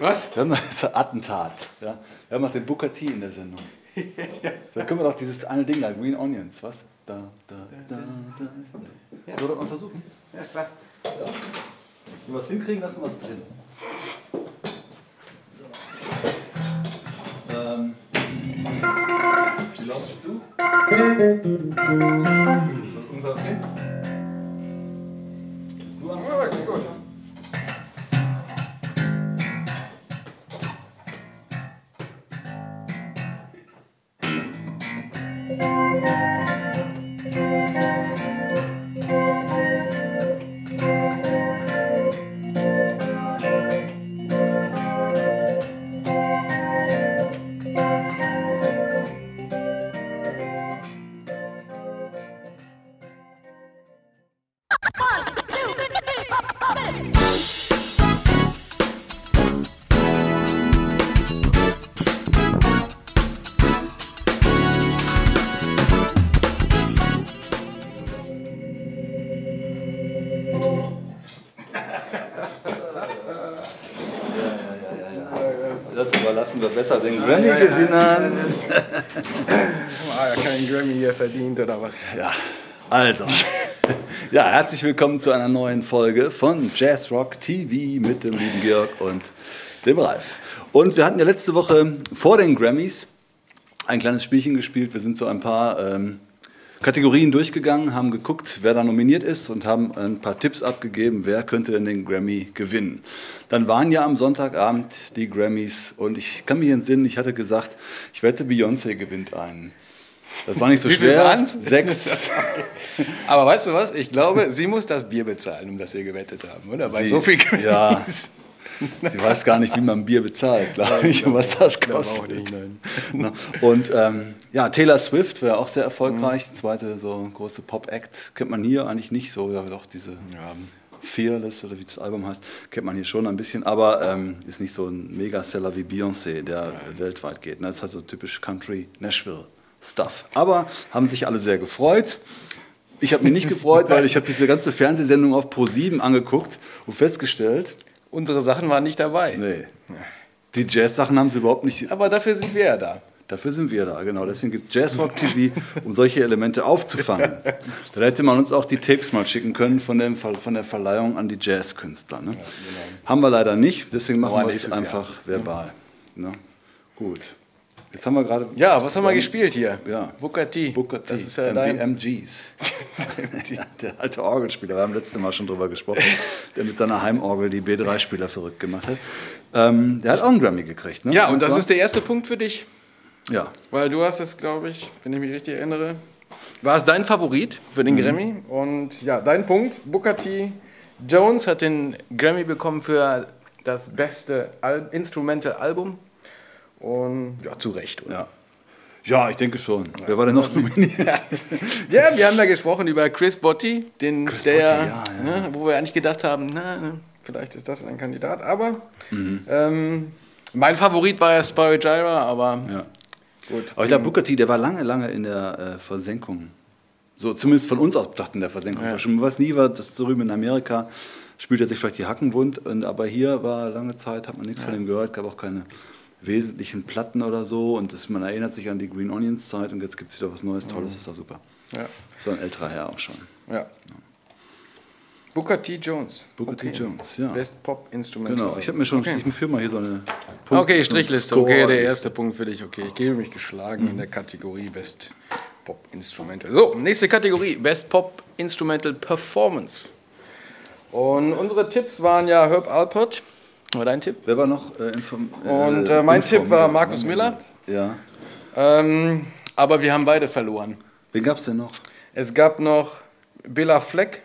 Was? Wir haben noch das Attentat. Ja? Wir haben noch den Booker T in der Sendung. Da können wir doch dieses eine Ding da, Green Onions, was? Da, da, da, da. Ja. Soll das mal versuchen? Ja, klar. Ja. Wenn wir es hinkriegen, lassen wir es drin. So. Ähm. Wie laut bist du? Ist das ungefähr okay? besser den Grammy-Gewinnern. Ah, ja keinen Grammy hier verdient oder was? Ja, also. Ja, herzlich willkommen zu einer neuen Folge von Jazz Rock TV mit dem lieben Georg und dem Ralf. Und wir hatten ja letzte Woche vor den Grammys ein kleines Spielchen gespielt. Wir sind so ein paar ähm, Kategorien durchgegangen, haben geguckt, wer da nominiert ist und haben ein paar Tipps abgegeben, wer könnte denn den Grammy gewinnen. Dann waren ja am Sonntagabend die Grammys und ich kann mich entsinnen, ich hatte gesagt, ich wette, Beyoncé gewinnt einen. Das war nicht so Wie schwer. waren's? Sechs. Aber weißt du was? Ich glaube, sie muss das Bier bezahlen, um das wir gewettet haben, oder? Bei Sie- so viel ja. Sie weiß gar nicht, wie man Bier bezahlt, glaube ich, und was das kostet. nicht, Und ähm, ja, Taylor Swift wäre auch sehr erfolgreich. Zweite so große Pop-Act. Kennt man hier eigentlich nicht so, ja doch diese Ja. Fearless oder wie das Album heißt, kennt man hier schon ein bisschen, aber ähm, ist nicht so ein Megaseller wie Beyoncé, der weltweit geht. Ne? Das ist halt so typisch Country Nashville Stuff. Aber haben sich alle sehr gefreut. Ich habe mich nicht gefreut, weil ich habe diese ganze Fernsehsendung auf Pro7 angeguckt und festgestellt, Unsere Sachen waren nicht dabei. nee, die Jazz-Sachen haben sie überhaupt nicht Aber dafür sind wir ja da. Dafür sind wir da, genau. Deswegen gibt es Jazzrock TV, um solche Elemente aufzufangen. Da hätte man uns auch die Tapes mal schicken können von, dem, von der Verleihung an die Jazzkünstler. Ne? Haben wir leider nicht, deswegen machen wir es einfach verbal. Ne? Gut. Jetzt haben wir gerade. Ja, was haben wir gespielt hier? Ja. Booker T. Booker T. Das ist ja dein... MGs. ja, der alte Orgelspieler, wir haben letztes Mal schon drüber gesprochen, der mit seiner Heimorgel die B3-Spieler verrückt gemacht hat. Ähm, der hat auch einen Grammy gekriegt. Ne? Ja, und das ist der erste Punkt für dich, Ja, weil du hast es, glaube ich, wenn ich mich richtig erinnere, war es dein Favorit für Mhm. den Grammy. Und ja, dein Punkt, Booker T. Jones hat den Grammy bekommen für das beste Al Instrumental Album. Und ja, zu Recht, oder? ja. Ja, ich denke schon. Wer war denn noch nominiert? Ja, wir haben da gesprochen über Chris Botti, den, der, Botti, ja, ja. Ne, wo wir eigentlich gedacht haben, na, na, vielleicht ist das ein Kandidat. Aber Mhm. ähm, mein Favorit war ja Spyro Gyra, aber Ja. gut. Aber ich glaube, Booker T, der war lange, lange in der äh, Versenkung. So, zumindest von uns aus betrachtet in der Versenkung. Ja. Schon was nie war, das drüben in Amerika spült er sich vielleicht die Hacken wund. Und, aber hier war lange Zeit, hat man nichts von ihm gehört, gab auch keine wesentlichen Platten oder so. Und das, man erinnert sich an die Green Onions Zeit und jetzt gibt es wieder was Neues, Tolles, ist doch super. Ja, So ein älterer Herr auch schon. ja. Booker T. Jones. Booker T. Jones, ja. Best Pop Instrumental. Genau, ich habe mir schon, Okay. ich führe mal hier so eine Okay, Punkt- Strichliste. Score- Okay, der erste Punkt für dich. Okay, ich gebe mich geschlagen in der Kategorie Best Pop Instrumental. So, nächste Kategorie: Best Pop Instrumental Performance. Und unsere Tipps waren ja Herb Alpert. War dein Tipp? Wer war noch äh, inform Und, äh, mein Tipp war Markus Miller. Ja. Ähm, aber wir haben beide verloren. Wen gab es denn noch? Es gab noch Billa Fleck,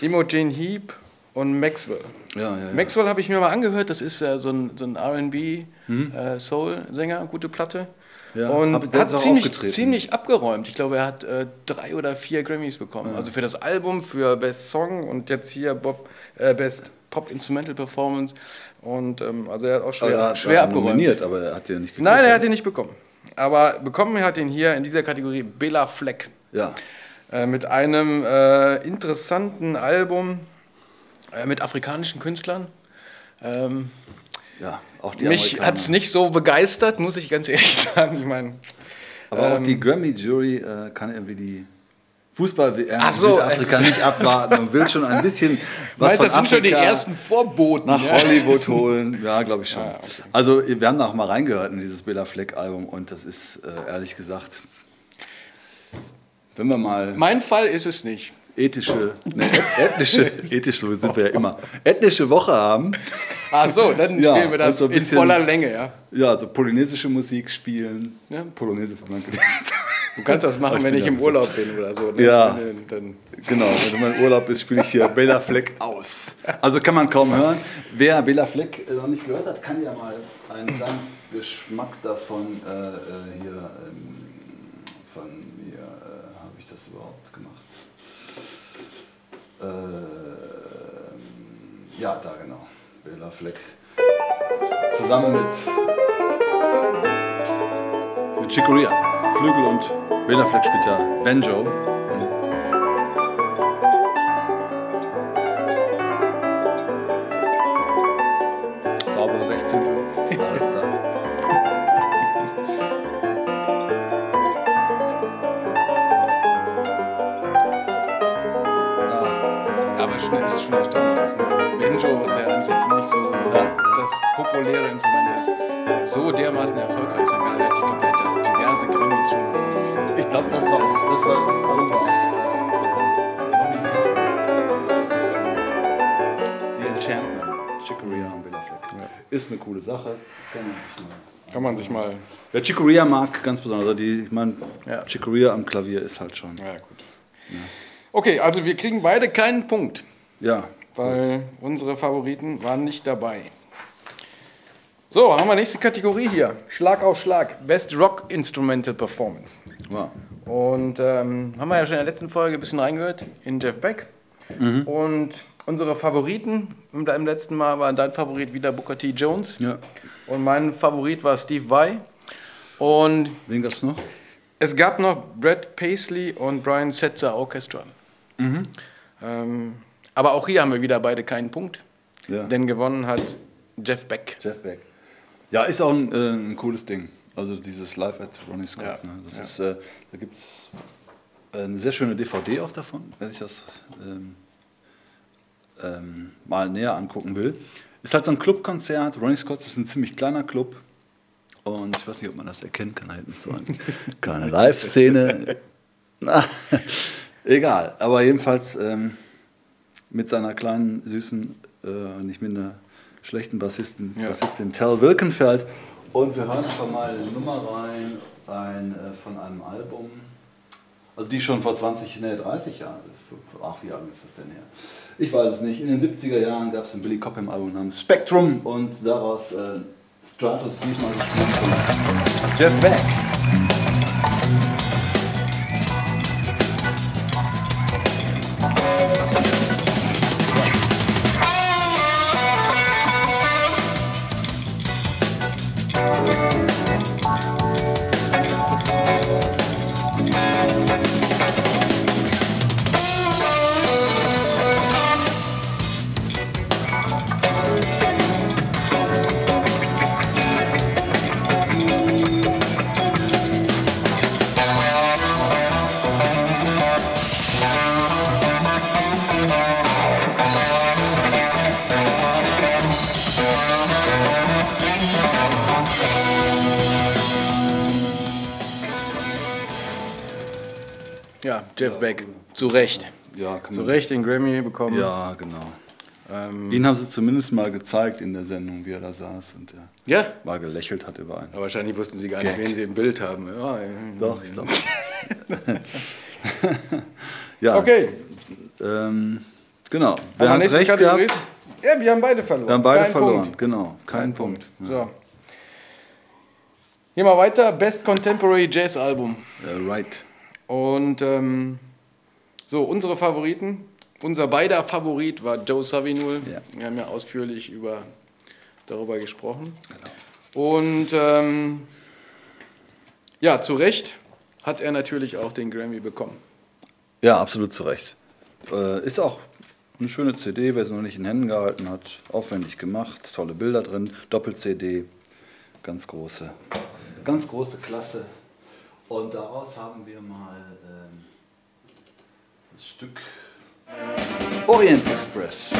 Imogen Heap und Maxwell. Ja, ja, ja. Maxwell habe ich mir mal angehört, das ist äh, so ein, so ein RB äh, Soul-Sänger, gute Platte. Ja, Und hat ziemlich, ziemlich abgeräumt. Ich glaube, er hat äh, drei oder vier Grammys bekommen. Also für das Album, für Best Song und jetzt hier Bob, äh, Best Pop Instrumental Performance. Und ähm, also er hat auch schwer, Aber er hat- schwer er abgeräumt. aber er hat den nicht gekriegt. Nein, er hat ihn nicht bekommen. Aber bekommen hat ihn hier in dieser Kategorie Bela Fleck. Ja. Äh, mit einem äh, interessanten Album äh, mit afrikanischen Künstlern. Ähm, Ja, auch die mich hat es nicht so begeistert, muss ich ganz ehrlich sagen. Ich meine, Aber auch ähm, die Grammy-Jury äh, kann irgendwie die Fußball-WM in so, Südafrika also- nicht abwarten und will schon ein bisschen was meinst, von das sind schon die Afrika ersten Vorboten. nach ja? Hollywood holen. Ja, glaube ich schon. Ja, okay. Also wir haben da auch mal reingehört in dieses Bela Fleck-Album und das ist äh, ehrlich gesagt, wenn wir mal Mein Fall ist es nicht. ethische, ne, ethnische, ethisch so sind wir ja immer, ethnische Woche haben, Ach so, dann Ja, spielen wir das so ein in bisschen- voller Länge, ja. ja, so polynesische Musik spielen. Ja. Polonaise von Danke. Du kannst das machen, Ich wenn ich im so- Urlaub bin oder so. ne? Ja. Dann, dann, Genau, wenn mein Urlaub ist, spiele ich hier Bela Fleck aus. Also kann man kaum hören. Wer Bela Fleck äh, noch nicht gehört hat, kann ja mal einen kleinen Geschmack davon äh, äh, hier, ähm, von mir, äh, habe ich das überhaupt gemacht? Ähm, ja, da genau, Bela Fleck. Zusammen mit, mit Chicoria, Flügel und Bela Fleck glaube, das war das, das, war das was das äh, The Enchantment, Chicoria und Bela Fleck. Ist eine coole Sache. Kann man sich mal. Kann man sich mal. Wer Chicoria mag, ganz besonders. Also die, ich meine, Ja. Chicoria am Klavier ist halt schon. Ja, gut. Okay, also wir kriegen beide keinen Punkt, Ja. weil unsere Favoriten waren nicht dabei. So, haben wir nächste Kategorie hier. Schlag auf Schlag. Best Rock Instrumental Performance. Wow. Und ähm, haben wir ja schon in der letzten Folge ein bisschen reingehört in Jeff Beck. Und unsere Favoriten im, letzten Mal war dein Favorit wieder Booker T. Jones. Ja. Und mein Favorit war Steve Vai. Und Wen gab's noch? es gab noch Brad Paisley und Brian Setzer Orchestra. Ähm, aber auch hier haben wir wieder beide keinen Punkt. Ja. Denn gewonnen hat Jeff Beck. Jeff Beck. Ja, ist auch ein, äh, ein cooles Ding. Also dieses Live at Ronnie Scott. Ja, Ne? Das ja. ist, äh, da gibt es eine sehr schöne DVD auch davon, wer sich das ähm, ähm, mal näher angucken will. Ist halt so ein Clubkonzert. Ronnie Scott ist ein ziemlich kleiner Club. Und ich weiß nicht, ob man das erkennen kann. Da hinten ist so eine kleine Live-Szene. Egal. Aber jedenfalls ähm, mit seiner kleinen, süßen, äh, nicht minder schlechten Bassisten, Ja. Bassistin Tal Wilkenfeld. Und wir hören einfach mal eine Nummer rein, ein, äh, von einem Album, also die schon vor 20, nee, 30 Jahren, ach, wie alt ist das denn her? Ich weiß es nicht. In den 70er Jahren gab es ein Billy Cobham Album namens Spectrum und daraus äh, Stratus diesmal gespielt Jeff Beck. Zu Recht. Ja, kann Zu man- Recht den Grammy bekommen. Ja, genau. Ähm, Ihn haben sie zumindest mal gezeigt in der Sendung, wie er da saß und er ja. mal gelächelt hat über einen. Aber wahrscheinlich wussten sie gar nicht, Gag. wen sie im Bild haben. Ja, ja. Doch, ich glaube. ja, Okay, ähm, genau. Wer wir hat nächste recht Kategorie? gehabt? Ja, wir haben beide verloren. Wir haben beide Kein verloren, Punkt. genau. Kein, Kein Punkt. Punkt. So. Hier mal weiter. Best Contemporary Jazz Album. Ja, right. Und ähm, so, unsere Favoriten. Unser beider Favorit war Joe Savinul. Ja. Wir haben ja ausführlich über, darüber gesprochen. Und ähm, ja, zu Recht hat er natürlich auch den Grammy bekommen. Ja, absolut zu Recht. Äh, ist auch Eine schöne CD, wer sie noch nicht in Händen gehalten hat. Aufwendig gemacht, tolle Bilder drin, Doppel-CD. Ganz große, ganz große Klasse. Und daraus haben wir mal ähm, stuk Orient Express.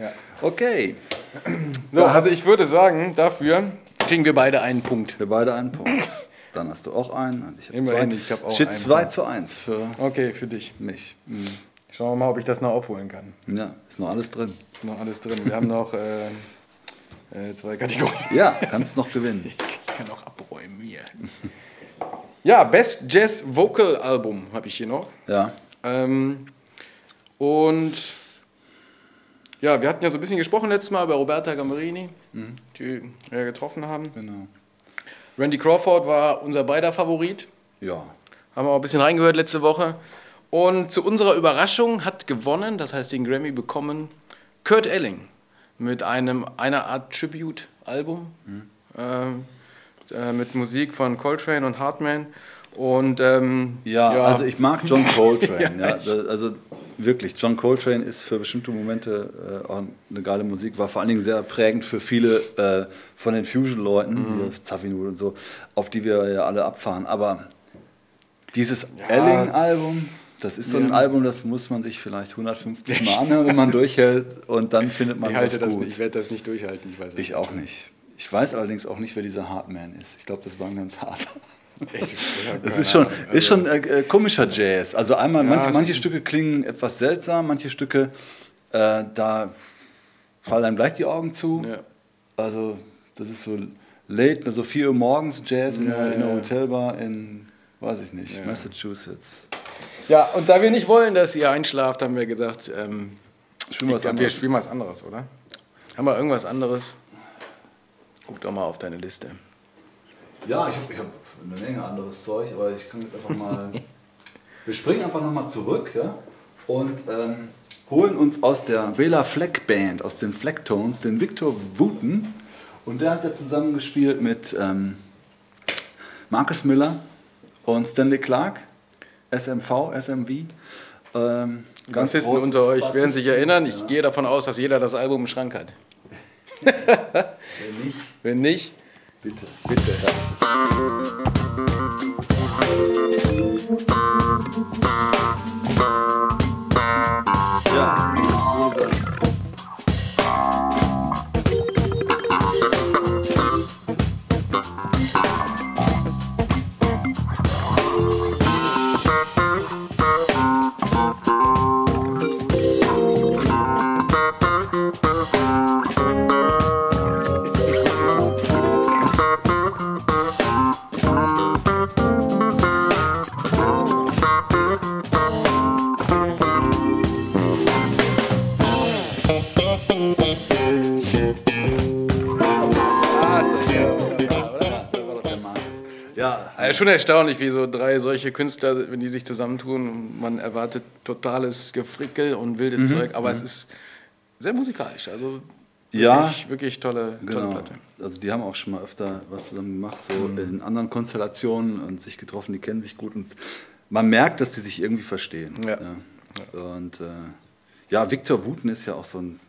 Ja. Okay, So, also ich würde sagen, dafür kriegen wir beide einen Punkt. wir beide einen Punkt. Dann hast du auch einen. Ich Immerhin, zwei. ich hab auch Steht einen 2 Punkt. zu 1 für Okay, für dich. mich. Schauen wir mal, ob ich das noch aufholen kann. Ja, ist noch alles drin. Ist noch alles drin. Wir haben noch äh, äh, zwei Kategorien. Ja, kannst noch gewinnen. Ich kann auch abräumen hier. Ja, Best Jazz Vocal Album habe ich hier noch. Ja, Ähm, und ja, wir hatten ja so ein bisschen gesprochen letztes Mal über Roberta Gamberini, die wir getroffen haben. genau. Randy Crawford war unser beider Favorit. Ja, Haben wir auch ein bisschen reingehört letzte Woche. Und zu unserer Überraschung hat gewonnen, das heißt den Grammy bekommen, Kurt Elling mit einem einer Art Tribute-Album ähm, äh, mit Musik von Coltrane und Hartman. Und ähm, ja, also ich mag John Coltrane. ja, da- also wirklich, John Coltrane ist für bestimmte Momente äh, auch eine geile Musik, war vor allen Dingen sehr prägend für viele äh, von den Fusion-Leuten, Mhm. wie Zafinul und so, auf die wir ja alle abfahren. Aber dieses Elling-Album, das ist so ein Ja. Album, das muss man sich vielleicht 150 Mal anhören, wenn man durchhält und dann findet man ich halte das gut. nicht, ich werde das nicht durchhalten. Ich weiß es Ich auch nicht. Ich weiß allerdings auch nicht, wer dieser Hartman ist. Ich glaube, das war ein ganz harter. Das ist schon, ist schon äh, äh, komischer Jazz. Also einmal, manche, es manche ist- Stücke klingen etwas seltsam, manche Stücke, äh, da fallen einem gleich die Augen zu. Ja. Also das ist so late, also 4 Uhr morgens Jazz in, Ja, einer, in einer ja. Hotelbar in, weiß ich nicht, Ja. Massachusetts. Ja, und da wir nicht wollen, dass ihr einschlaft, haben wir gesagt, ähm, Spielen wir was wir anderes. spielen was anderes, oder? Haben wir irgendwas anderes? Guck doch mal auf deine Liste. Ja, ich habe ich hab eine Menge anderes Zeug, aber ich kann jetzt einfach mal. Wir springen einfach nochmal zurück ja? und ähm, holen uns aus der Bela Fleck Band, aus den Flecktones, den Victor Wooten. Und der hat ja zusammengespielt mit ähm, Marcus Miller und Stanley Clark, SMV, SMV. Ähm, Bassisten großes unter euch werden sich Bassisten, erinnern. Ich ja. gehe davon aus, dass jeder das Album im Schrank hat. Wenn nicht, Wenn nicht, bitte. bitte. Ja, Ja. Ja, Also schon erstaunlich, wie so drei solche Künstler, wenn die sich zusammentun, man erwartet totales Gefrickel und wildes Zeug, aber es ist sehr musikalisch. Also Ja. wirklich, wirklich tolle, tolle Genau. Platte. Also die haben auch schon mal öfter was zusammen gemacht, so in anderen Konstellationen und sich getroffen, die kennen sich gut und man merkt, dass die sich irgendwie verstehen. Ja. Und äh, ja, Victor Wooten ist ja auch so ein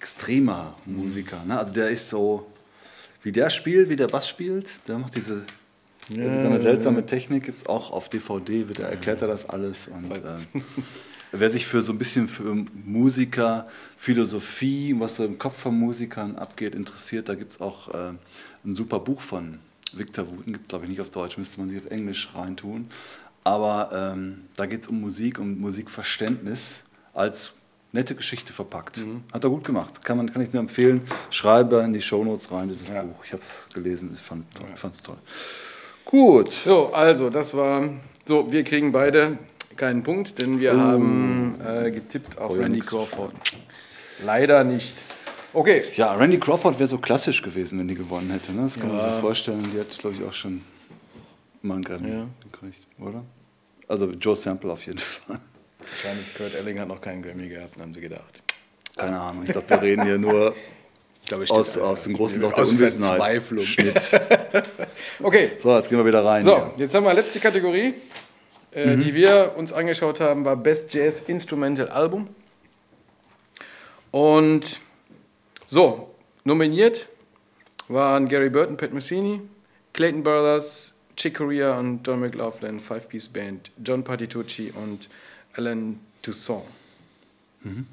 extremer Musiker. Ne? Also der ist so, wie der spielt, wie der Bass spielt, der macht diese seine seltsame Technik jetzt auch auf DVD, wird er, erklärt er das alles und ähm, Wer sich für so ein bisschen für Musiker, Philosophie, was so im Kopf von Musikern abgeht, interessiert, da gibt es auch äh, ein super Buch von Victor Wooten, gibt es glaube ich nicht auf Deutsch, müsste man sich auf Englisch reintun. Aber ähm, da geht es um Musik, um Musikverständnis als nette Geschichte verpackt. Hat er gut gemacht. Kann, man, kann ich nur empfehlen. Schreibe in die Shownotes rein, dieses Ja. Buch. Ich habe es gelesen, ich fand es toll. Gut. So, also, das war. So, wir kriegen beide keinen Punkt, denn wir haben äh, getippt auf Oh, ja, Randy nix. Crawford. Leider nicht. Okay. Ja, Randy Crawford wäre so klassisch gewesen, wenn die gewonnen hätte. Ne? Das kann man Ja. sich vorstellen. Die hat, glaube ich, auch schon mal einen Grammy Ja. gekriegt, oder? Also Joe Sample auf jeden Fall. Wahrscheinlich Kurt Elling hat noch keinen Grammy gehabt, haben sie gedacht. Keine Ahnung. Ich glaube, wir reden hier nur glaube, aus, aus dem großen Loch der Unwissenheit. Verzweiflung. Schnitt. Okay, So, jetzt gehen wir wieder rein. so, hier. jetzt haben wir letzte Kategorie, äh, Mhm. die wir uns angeschaut haben, war Best Jazz Instrumental Album. Und so, nominiert waren Gary Burton, Pat Messini, Clayton Brothers, Chick Corea und John McLaughlin, Five-Piece Band, John Patitucci und Alan Toussaint. Mhm.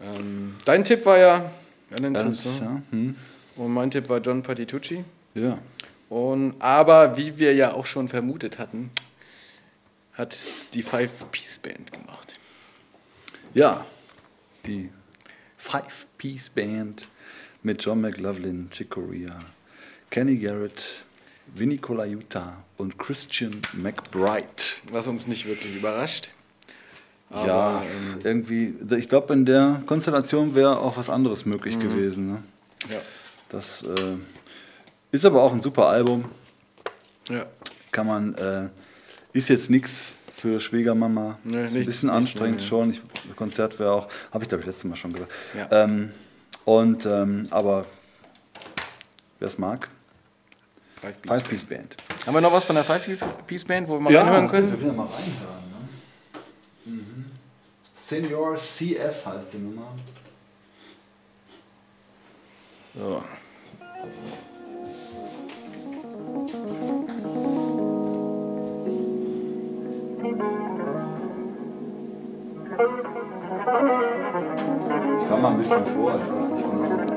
Ähm, dein Tipp war ja Alan Ja, Toussaint ja, hm, und mein Tipp war John Patitucci. ja. Und, aber wie wir ja auch schon vermutet hatten, hat die Five-Piece-Band gemacht. Ja, die Five-Piece-Band mit John McLaughlin, Chick Corea, Kenny Garrett, Vinny Colaiuta und Christian McBride. Was uns nicht wirklich überrascht. Aber, ja, ähm, irgendwie, ich glaube, in der Konstellation wäre auch was anderes möglich gewesen. Ne? ja. Das äh, ist aber auch ein super Album. ja. Kann man, äh, ist jetzt nichts für Schwiegermama. Nee, ist ein bisschen nicht, anstrengend nee. schon. Ich, Konzert wäre auch, habe ich glaube ich letztes Mal schon gesagt. Ja. Ähm, und, ähm, aber wer es mag, Five-Piece. Five Piece Band. Haben wir noch was von der Five-Piece-Band, wo wir mal reinhören können? Wir können ja mal reinhören. Senior CS heißt die Nummer. So. Ich fahr mal ein bisschen vor, ich weiß nicht genau.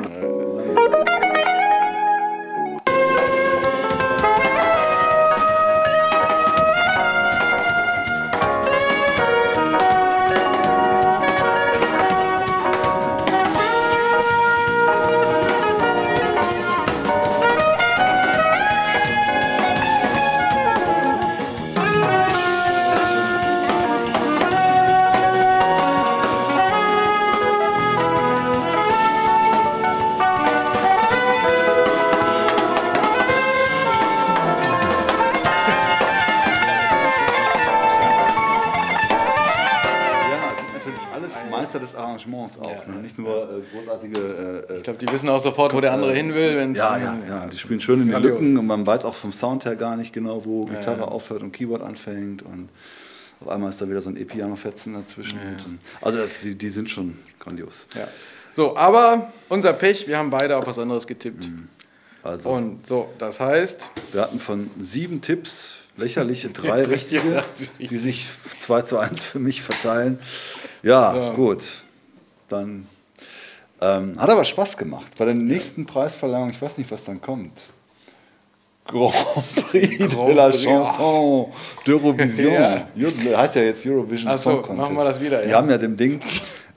Nicht nur äh, großartige. Äh, äh, Ich glaube, die wissen auch sofort, wo der andere hin will. Wenn's, ja, ja, ja, die spielen schön in Grandios. Lücken und man weiß auch vom Sound her gar nicht genau, wo Gitarre aufhört und Keyboard anfängt und auf einmal ist da wieder so ein E-Piano-Fetzen dazwischen. Dann- also das, die, die sind schon grandios. Ja. So, aber unser Pech, wir haben beide auf was anderes getippt. Also Und so, das heißt, wir hatten von sieben Tipps lächerliche drei richtige, die sich 2 zu 1 für mich verteilen. Ja, Ja. gut. Dann ähm, hat aber Spaß gemacht. Bei der nächsten Preisverleihung, ich weiß nicht, was dann kommt. Grand Prix de Grand la Prix, Chanson d'Eurovision. Ja. Heißt ja jetzt Eurovision Ach so, Song Contest. machen wir das wieder, Die ja. haben ja dem Ding,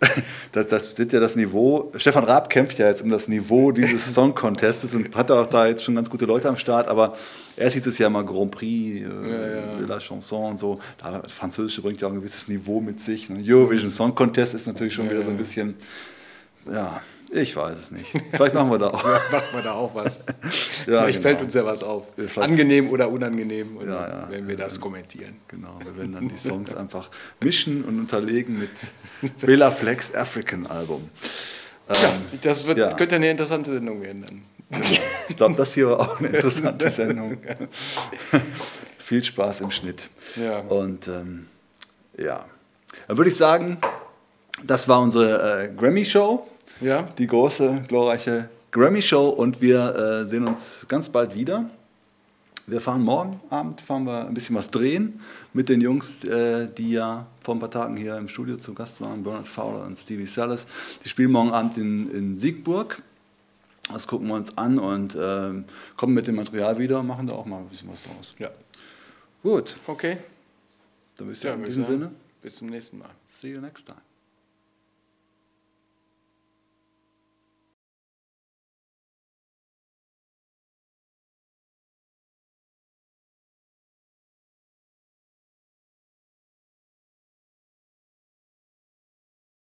das, das wird ja das Niveau, Stefan Raab kämpft ja jetzt um das Niveau dieses Song Contests und hat auch da jetzt schon ganz gute Leute am Start, aber erst hieß es ja mal Grand Prix äh, ja. de la Chanson und so. Da, das Französische bringt ja auch ein gewisses Niveau mit sich. Ne? Eurovision Song Contest ist natürlich schon wieder so ein bisschen, ja, ich weiß es nicht. Vielleicht machen wir da auch. machen wir da auch was. Ja, Vielleicht genau. fällt uns ja was auf. Vielleicht- Angenehm oder unangenehm, und Ja, ja. wenn wir das kommentieren. Genau, wir werden dann die Songs einfach mischen und unterlegen mit Bela Flex African Album. Ähm, Das wird, Ja. könnte eine interessante Sendung werden dann. Ich glaube, das hier war auch eine interessante Sendung. Viel Spaß im Schnitt. Und ähm, ja, dann würde ich sagen, das war unsere äh, Grammy-Show, Ja, die große, glorreiche Grammy-Show. Und wir äh, sehen uns ganz bald wieder. Wir fahren morgen Abend, fahren wir ein bisschen was drehen mit den Jungs, äh, die ja vor ein paar Tagen hier im Studio zu Gast waren, Bernard Fowler und Stevie Salas. Die spielen morgen Abend in, in Siegburg. Das gucken wir uns an und ähm, kommen mit dem Material wieder und machen da auch mal ein bisschen was draus. ja. Gut, Okay. dann würde ich Ja, in diesem Sinne, Bis zum nächsten Mal. see you next time.